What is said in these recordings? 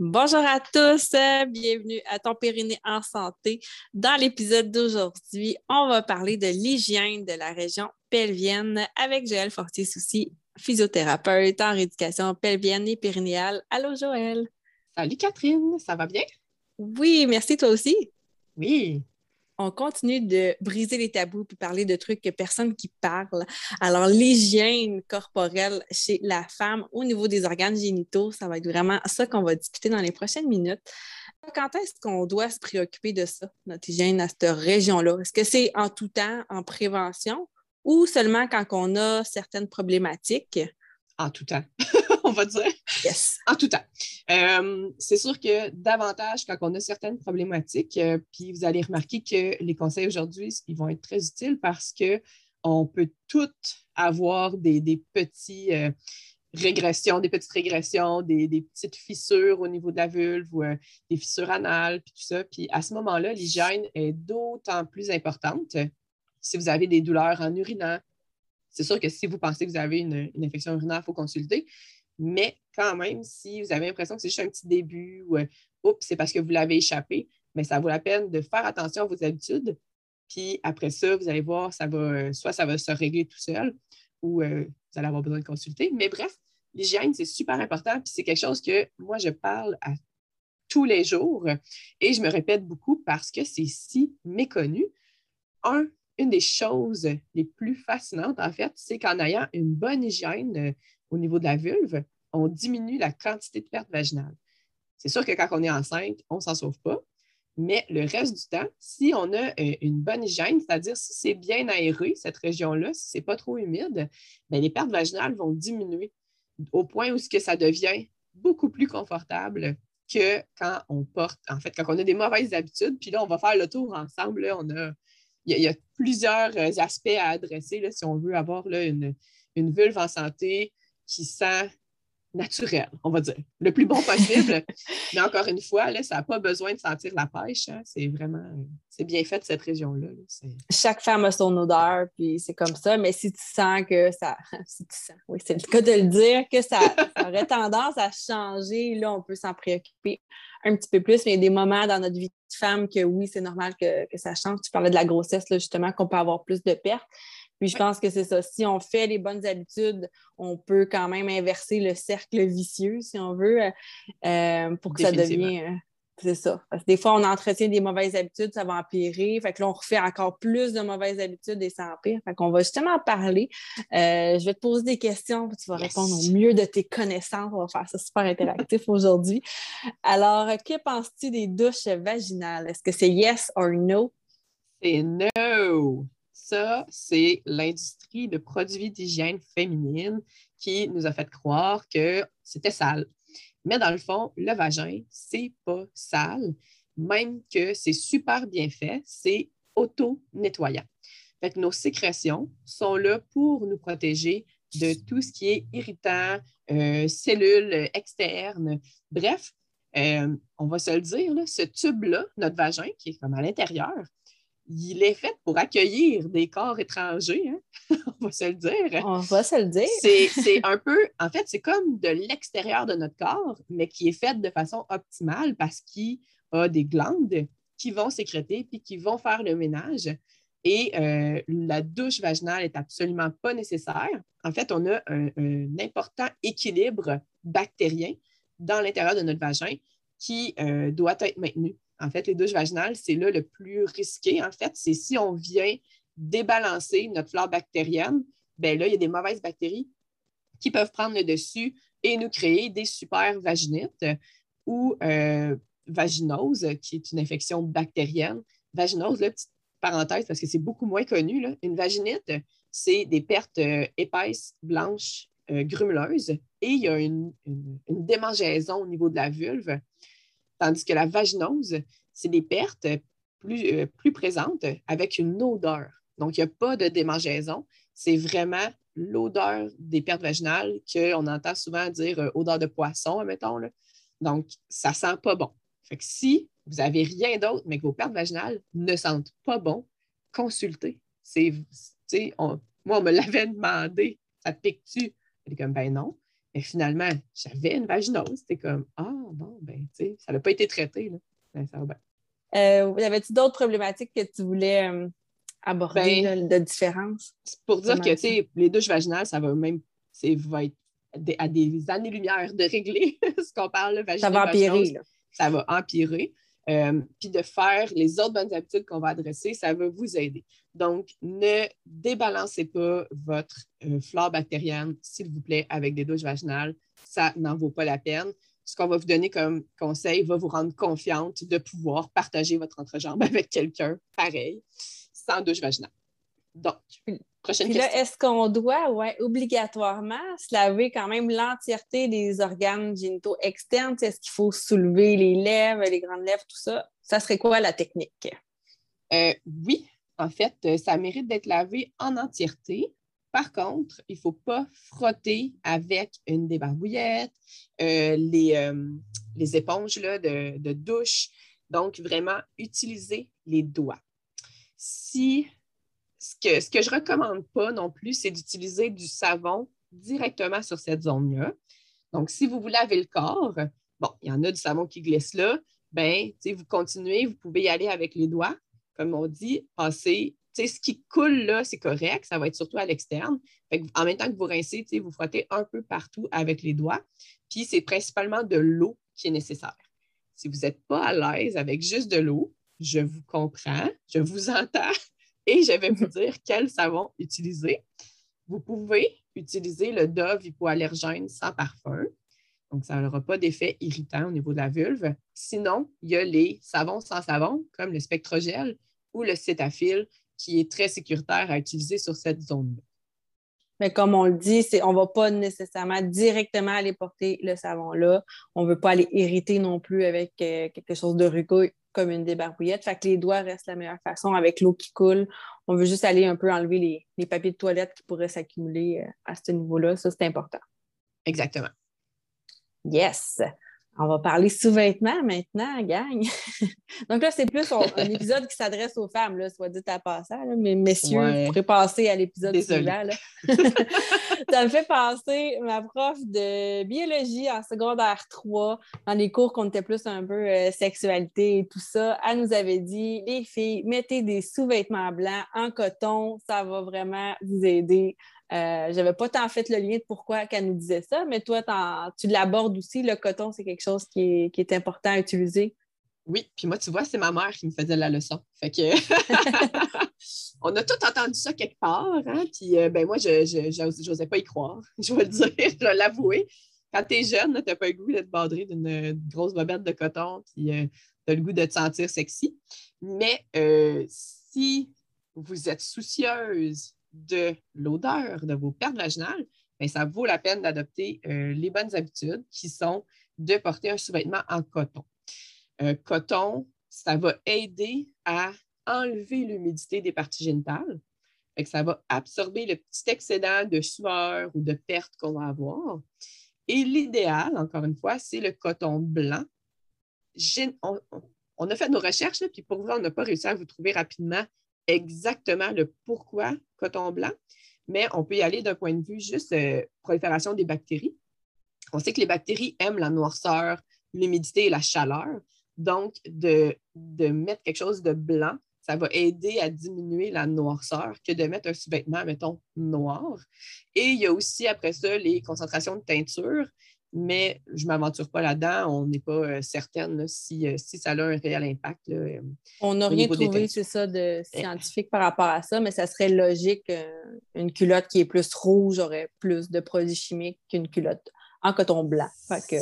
Bonjour à tous, bienvenue à Ton Périnée en santé. Dans l'épisode d'aujourd'hui, on va parler de l'hygiène de la région pelvienne avec Joël Fortier-Soucy, physiothérapeute en rééducation pelvienne et périnéale. Allô Joël. Salut Catherine, ça va bien? Oui, merci toi aussi. Oui on continue de briser les tabous puis parler de trucs que personne qui parle. Alors, l'hygiène corporelle chez la femme au niveau des organes génitaux, ça va être vraiment ça qu'on va discuter dans les prochaines minutes. Quand est-ce qu'on doit se préoccuper de ça, notre hygiène à cette région-là? Est-ce que c'est en tout temps, en prévention, ou seulement quand on a certaines problématiques? En tout temps. on va dire. Yes. En tout temps. Euh, c'est sûr que davantage quand on a certaines problématiques, euh, puis vous allez remarquer que les conseils aujourd'hui, ils vont être très utiles parce qu'on peut toutes avoir des, petits. Euh, régressions, des petites régressions, des, petites fissures au niveau de la vulve ou des fissures anales, puis tout ça. Puis à ce moment-là, l'hygiène est d'autant plus importante si vous avez des douleurs en urinant. C'est sûr que si vous pensez que vous avez une, infection urinaire, il faut consulter. Mais quand même, si vous avez l'impression que c'est juste un petit début ou euh, oups, c'est parce que vous l'avez échappé, mais ça vaut la peine de faire attention à vos habitudes. Puis après ça, vous allez voir, ça va, euh, soit ça va se régler tout seul ou euh, vous allez avoir besoin de consulter. Mais bref, l'hygiène, c'est super important. Puis c'est quelque chose que moi, je parle à tous les jours et je me répète beaucoup parce que c'est si méconnu. Un, une des choses les plus fascinantes, en fait, c'est qu'en ayant une bonne hygiène au niveau de la vulve, on diminue la quantité de perte vaginale. C'est sûr que quand on est enceinte, on ne s'en sauve pas, mais le reste du temps, si on a euh, une bonne hygiène, c'est-à-dire si c'est bien aéré, cette région-là, si ce n'est pas trop humide, bien, les pertes vaginales vont diminuer au point où ce que ça devient beaucoup plus confortable que quand on porte, en fait, quand on a des mauvaises habitudes. Puis là, on va faire le tour ensemble. on a, il, y a, plusieurs euh, aspects à adresser là, si on veut avoir là, une, une vulve en santé, qui sent naturel, on va dire, le plus bon possible. Mais encore une fois, là, ça n'a pas besoin de sentir la pêche. Hein. C'est vraiment, c'est bien fait cette région-là. Chaque femme a son odeur, puis c'est comme ça. Mais si tu sens que ça, si tu sens, oui, c'est le cas de le dire, que ça, aurait tendance à changer, là, on peut s'en préoccuper un petit peu plus. Mais il y a des moments dans notre vie de femme que oui, c'est normal que, que, ça change. Tu parlais de la grossesse, là, justement, qu'on peut avoir plus de pertes. Puis je pense que c'est ça. Si on fait les bonnes habitudes, on peut quand même inverser le cercle vicieux, si on veut, euh, euh, pour que ça devienne. Euh, c'est ça. Parce que des fois, on entretient des mauvaises habitudes, ça va empirer. Fait que là, on refait encore plus de mauvaises habitudes et ça empire. Fait qu'on va justement parler. je vais te poser des questions, tu vas répondre au mieux de tes connaissances. On va faire ça super interactif aujourd'hui. Alors, que penses-tu des douches vaginales? Est-ce que c'est yes or no? C'est no ça, c'est l'industrie de produits d'hygiène féminine qui nous a fait croire que c'était sale. Mais dans le fond, le vagin, c'est pas sale, même que c'est super bien fait, c'est auto-nettoyant. Fait nos sécrétions sont là pour nous protéger de tout ce qui est irritant, euh, cellules externes. Bref, euh, on va se le dire, ce tube-là, notre vagin, qui est comme à l'intérieur, il est fait pour accueillir des corps étrangers, hein? on va se le dire. On va se le dire. c'est un peu, en fait, c'est comme de l'extérieur de notre corps, mais qui est fait de façon optimale parce qu'il a des glandes qui vont sécréter puis qui vont faire le ménage. Et euh, la douche vaginale n'est absolument pas nécessaire. En fait, on a un, important équilibre bactérien dans l'intérieur de notre vagin qui euh, doit être maintenu. En fait, les douches vaginales, c'est là le plus risqué. En fait, c'est si on vient débalancer notre flore bactérienne, bien là, il y a des mauvaises bactéries qui peuvent prendre le dessus et nous créer des super vaginites ou euh, vaginose, qui est une infection bactérienne. Vaginose, là, petite parenthèse, parce que c'est beaucoup moins connu. Une vaginite, c'est des pertes euh, épaisses, blanches, euh, grumeleuses, et il y a une, démangeaison au niveau de la vulve Tandis que la vaginose, c'est des pertes plus, euh, plus présentes avec une odeur. Donc, il n'y a pas de démangeaison, c'est vraiment l'odeur des pertes vaginales qu'on entend souvent dire euh, odeur de poisson, admettons. Là. Donc, ça sent pas bon. Fait si vous n'avez rien d'autre, mais que vos pertes vaginales ne sentent pas bon, consultez. C'est, on, moi, on me l'avait demandé, ça te pique-tu? J'étais comme, ben non. Mais finalement, j'avais une vaginose. C'était comme, ah, bon, ben, tu sais, ça n'a pas été traité. Là. Ben, ça va bien. Euh, Avais-tu d'autres problématiques que tu voulais euh, aborder ben, de différence? Pour dire que, tu sais, les douches vaginales, ça va même, va être à des années-lumière de régler ce qu'on parle, vaginale. Ça va empirer, Ça va empirer. Euh, puis de faire les autres bonnes habitudes qu'on va adresser, ça va vous aider. Donc, ne débalancez pas votre euh, flore bactérienne, s'il vous plaît, avec des douches vaginales. Ça n'en vaut pas la peine. Ce qu'on va vous donner comme conseil va vous rendre confiante de pouvoir partager votre entrejambe avec quelqu'un pareil, sans douche vaginale. Donc, prochaine Puis là, est-ce qu'on doit, ouais, obligatoirement se laver quand même l'entièreté des organes génitaux externes? Est-ce qu'il faut soulever les lèvres, les grandes lèvres, tout ça? Ça serait quoi la technique? Euh, oui, en fait, euh, ça mérite d'être lavé en entièreté. Par contre, il ne faut pas frotter avec une débarbouillette, euh, les, les, éponges là, de, de, douche. Donc, vraiment, utiliser les doigts. Si ce que, ce que je ne recommande pas non plus, c'est d'utiliser du savon directement sur cette zone-là. Donc, si vous vous lavez le corps, bon, il y en a du savon qui glisse là, ben, vous continuez, vous pouvez y aller avec les doigts, comme on dit, passer. ce qui coule là, c'est correct, ça va être surtout à l'externe. En même temps que vous rincez, vous frottez un peu partout avec les doigts. Puis c'est principalement de l'eau qui est nécessaire. Si vous n'êtes pas à l'aise avec juste de l'eau, je vous comprends, je vous entends, et je vais vous dire quel savon utiliser. Vous pouvez utiliser le Dove hypoallergène sans parfum. Donc, ça n'aura pas d'effet irritant au niveau de la vulve. Sinon, il y a les savons sans savon, comme le spectrogel ou le cétafil, qui est très sécuritaire à utiliser sur cette zone-là. Mais comme on le dit, on ne va pas nécessairement directement aller porter le savon là. On ne veut pas aller irriter non plus avec euh, quelque chose de rugueux comme une débarbouillette. Fait que les doigts restent la meilleure façon avec l'eau qui coule. On veut juste aller un peu enlever les, papiers de toilette qui pourraient s'accumuler euh, à ce niveau-là. Ça, c'est important. Exactement. Yes. On va parler sous-vêtements maintenant, gang. Donc là, c'est plus un, épisode qui s'adresse aux femmes, là, soit dit à passant, mais messieurs, vous pourrez passer à l'épisode suivant. ça me fait penser ma prof de biologie en secondaire 3, dans les cours qu'on était plus un peu euh, sexualité et tout ça. Elle nous avait dit les filles, mettez des sous-vêtements blancs en coton, ça va vraiment vous aider euh, je n'avais pas tant fait le lien de pourquoi qu'elle nous disait ça, mais toi, tu l'abordes aussi. Le coton, c'est quelque chose qui est, important à utiliser. Oui, puis moi, tu vois, c'est ma mère qui me faisait la leçon. Fait que on a tout entendu ça quelque part, hein? Puis euh, ben moi, je n'osais pas y croire. Je vais le dire, je vais l'avouer. Quand tu es jeune, tu n'as pas le goût d'être badré d'une grosse bobette de coton, puis euh, tu as le goût de te sentir sexy. Mais si vous êtes soucieuse de l'odeur de vos pertes vaginales, bien, ça vaut la peine d'adopter euh, les bonnes habitudes qui sont de porter un sous-vêtement en coton. Euh, coton, ça va aider à enlever l'humidité des parties génitales. ça va absorber le petit excédent de sueur ou de perte qu'on va avoir. Et l'idéal, encore une fois, c'est le coton blanc. On, a fait nos recherches, puis pour vrai, on n'a pas réussi à vous trouver rapidement exactement le pourquoi coton blanc, mais on peut y aller d'un point de vue juste euh, prolifération des bactéries. On sait que les bactéries aiment la noirceur, l'humidité et la chaleur. Donc, de, de, mettre quelque chose de blanc, ça va aider à diminuer la noirceur que de mettre un sous-vêtement, mettons, noir. Et il y a aussi, après ça, les concentrations de teinture mais je ne m'aventure pas là-dedans. On n'est pas euh, certaine si, euh, si, ça a un réel impact. Euh, on n'a rien trouvé, c'est ça, de eh. scientifique par rapport à ça, mais ça serait logique. une culotte qui est plus rouge aurait plus de produits chimiques qu'une culotte en coton blanc.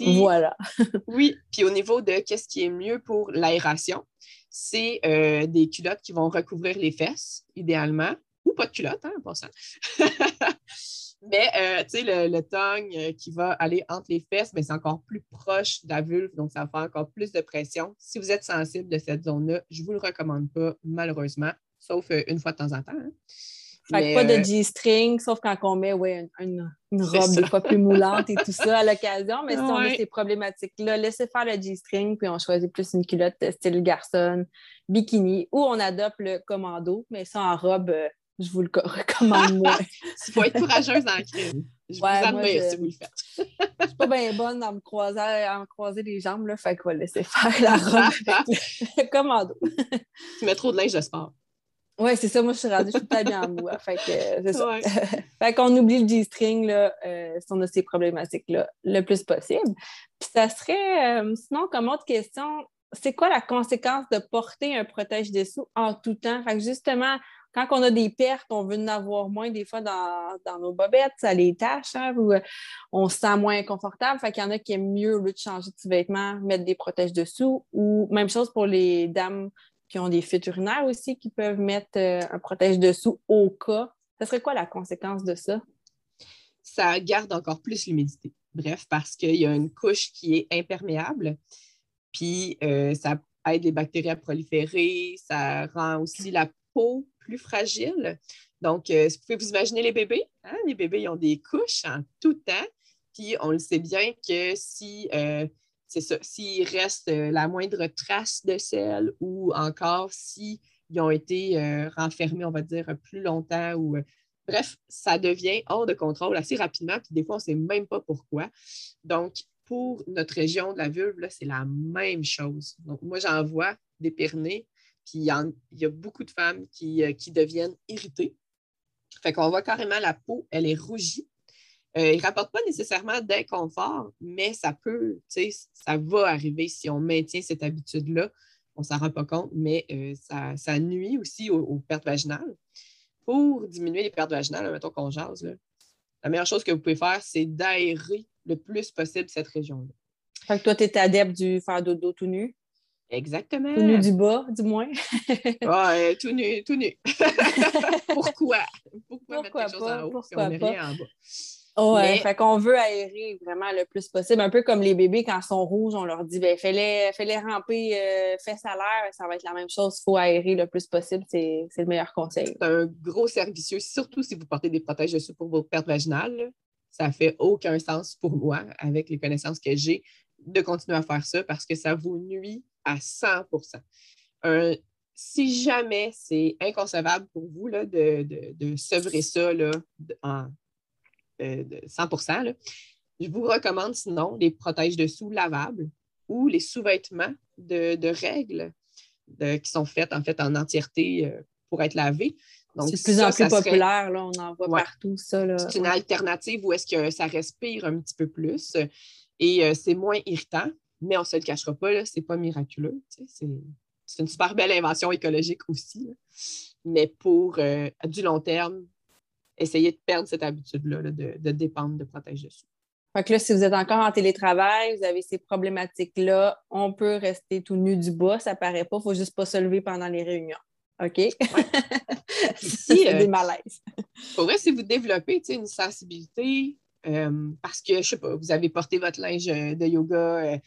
voilà. oui, puis au niveau de qu'est-ce qui est mieux pour l'aération, c'est des culottes qui vont recouvrir les fesses, idéalement, ou pas de culotte, hein, en passant. Mais, euh, tu sais, le, le tongue euh, qui va aller entre les fesses, ben, c'est encore plus proche de la vulve, donc ça va faire encore plus de pression. Si vous êtes sensible de cette zone-là, je ne vous le recommande pas, malheureusement, sauf euh, une fois de temps en temps. Hein. Fait que pas de G-string, sauf quand on met ouais, une, une robe des fois plus moulante et tout ça à l'occasion. Mais si on a ces problématiques-là, laissez faire le G-string, puis on choisit plus une culotte style garçon, bikini, ou on adopte le commando, mais ça en robe, je vous le recommande moins. Il faut être courageuse dans le crime. Je vous admire si vous le faites. je suis pas bien bonne à me croiser, à me croiser les jambes, là, fait qu'on va laisser faire la robe avec le commando. tu mets trop de linge de sport. Oui, c'est ça. Moi, je suis rendue, je suis pas bien en bois. Hein, fait que c'est ça. fait qu'on oublie le G-string, là, euh, si on a ces problématiques-là, le plus possible. Puis ça serait, euh, sinon, comme autre question, c'est quoi la conséquence de porter un protège-dessous en tout temps? Fait que justement, quand on a des pertes, on veut en avoir moins des fois dans, nos bobettes, ça les tâche, hein, ou euh, on se sent moins confortable. Fait qu'il y en a qui aiment mieux, au lieu de changer de vêtements, mettre des protèges-dessous. Ou même chose pour les dames qui ont des fuites urinaires aussi, qui peuvent mettre euh, un protège-dessous au cas. Ce serait quoi la conséquence de ça? Ça garde encore plus l'humidité. Bref, parce qu'il y a une couche qui est imperméable, puis euh, ça aide les bactéries à proliférer, ça rend aussi la peau plus fragile. Donc, euh, vous pouvez vous imaginer les bébés. Hein? Les bébés, ils ont des couches en tout temps. Puis, on le sait bien que si c'est ça, s'il reste euh, la moindre trace de sel ou encore s'ils ont été euh, renfermés, on va dire, plus longtemps ou. Euh, bref, ça devient hors de contrôle assez rapidement, puis des fois, on ne sait même pas pourquoi. Donc, pour notre région de la vulve, c'est la même chose. Donc, moi, j'en vois des pernés, puis il y, a beaucoup de femmes qui, qui deviennent irritées. Fait qu'on voit carrément la peau, elle est rougie. Euh, il ne rapporte pas nécessairement d'inconfort, mais ça peut, ça va arriver si on maintient cette habitude-là. On ne s'en rend pas compte, mais euh, ça, nuit aussi aux, pertes vaginales. Pour diminuer les pertes vaginales, mettons qu'on jase, la meilleure chose que vous pouvez faire, c'est d'aérer le plus possible cette région-là. Fait que toi, tu es adepte du faire dodo tout nu? Exactement. Tout nu du bas, du moins. Oui, tout nu, tout nu. Pourquoi? Pourquoi, mettre quelque chose en haut si on met rien en bas? Ouais, fait qu'on veut aérer vraiment le plus possible. Un peu comme les bébés, quand ils sont rouges, on leur dit ben, fais-les fais ramper, euh, fais ça l'air, ça va être la même chose. Il faut aérer le plus possible, c'est le meilleur conseil. C'est un gros servicieux, surtout si vous portez des protèges dessus pour vos pertes vaginales. Ça fait aucun sens pour moi, avec les connaissanses que j'ai, de continuer à faire ça parce que ça vous nuit à 100% Si jamais c'est inconcevable pour vous là, de, de, de sevrer ça là, en 100% euh, Je vous recommande sinon les protèges dessous lavables ou les sous-vêtements de, règles qui sont faits en fait en entièreté euh, pour être lavés. C'est de plus en plus populaire, là, on en voit partout ça. C'est une alternative où est-ce que ça respire un petit peu plus et euh, c'est moins irritant, mais on ne se le cachera pas, ce n'est pas miraculeux. C'est une super belle invention écologique aussi. Mais pour du long terme, essayer de perdre cette habitude-là de, dépendre de protège dessous. Fait que là, si vous êtes encore en télétravail, vous avez ces problématiques-là, on peut rester tout nu du bas, ça paraît pas, il faut juste pas se lever pendant les réunions. OK? si, euh, des malaises. Pour vrai, si vous développez une sensibilité, euh, parce que, je sais pas, vous avez porté votre linge euh, de yoga,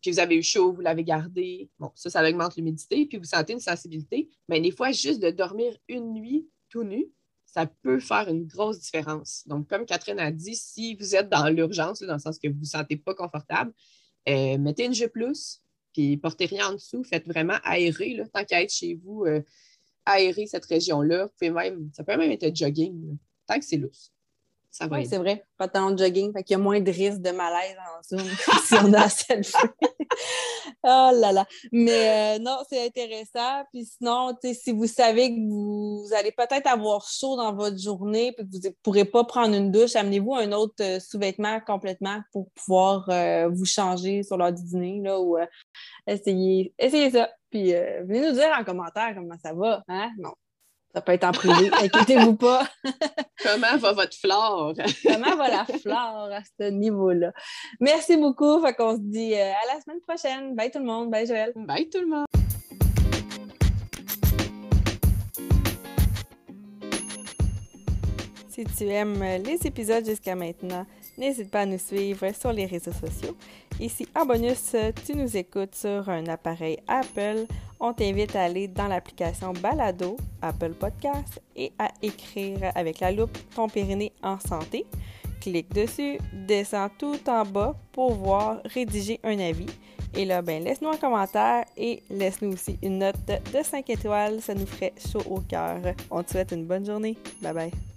puis vous avez eu chaud, vous l'avez gardé, bon, ça, ça augmente l'humidité, puis vous sentez une sensibilité, mais des fois, juste de dormir une nuit tout nu, ça peut faire une grosse différence. Donc, comme Catherine a dit, si vous êtes dans l'urgence, dans le sens que vous ne vous sentez pas confortable, euh, mettez une jupe plus, puis portez rien en dessous. Faites vraiment aérer, là, tant qu'à être chez vous, euh, aérer cette région-là. Même, ça peut même être jogging, tant que c'est lousse. Oui, c'est vrai. Pas tant de jogging, fait qu'il y a moins de risque de malaise en Zoom si on a feu. oh là là. Mais euh, non, c'est intéressant. Puis sinon, si vous savez que vous, allez peut-être avoir chaud dans votre journée et que vous ne pourrez pas prendre une douche, amenez-vous un autre euh, sous-vêtement complètement pour pouvoir euh, vous changer sur l'heure du dîner là, ou essayez, essayez ça. Puis venez nous dire en commentaire comment ça va. Hein? Non, ça peut être en privé, inquiétez-vous pas. Comment va votre flore? Comment va la flore à ce niveau-là? Merci beaucoup. Fait qu'on se dit euh, à la semaine prochaine. Bye tout le monde. Bye Joël. Bye tout le monde. Si tu aimes les épisodes jusqu'à maintenant, n'hésite pas à nous suivre sur les réseaux sociaux. Si en bonus, tu nous écoutes sur un appareil Apple, on t'invite à aller dans l'application Balado, Apple Podcast et à écrire avec la loupe ton périnée en santé. Clique dessus, descends tout en bas pour voir rédiger un avis. Et là, ben, laisse-nous un commentaire et laisse-nous aussi une note de 5 étoiles. Ça nous ferait chaud au cœur. On te souhaite une bonne journée. Bye bye.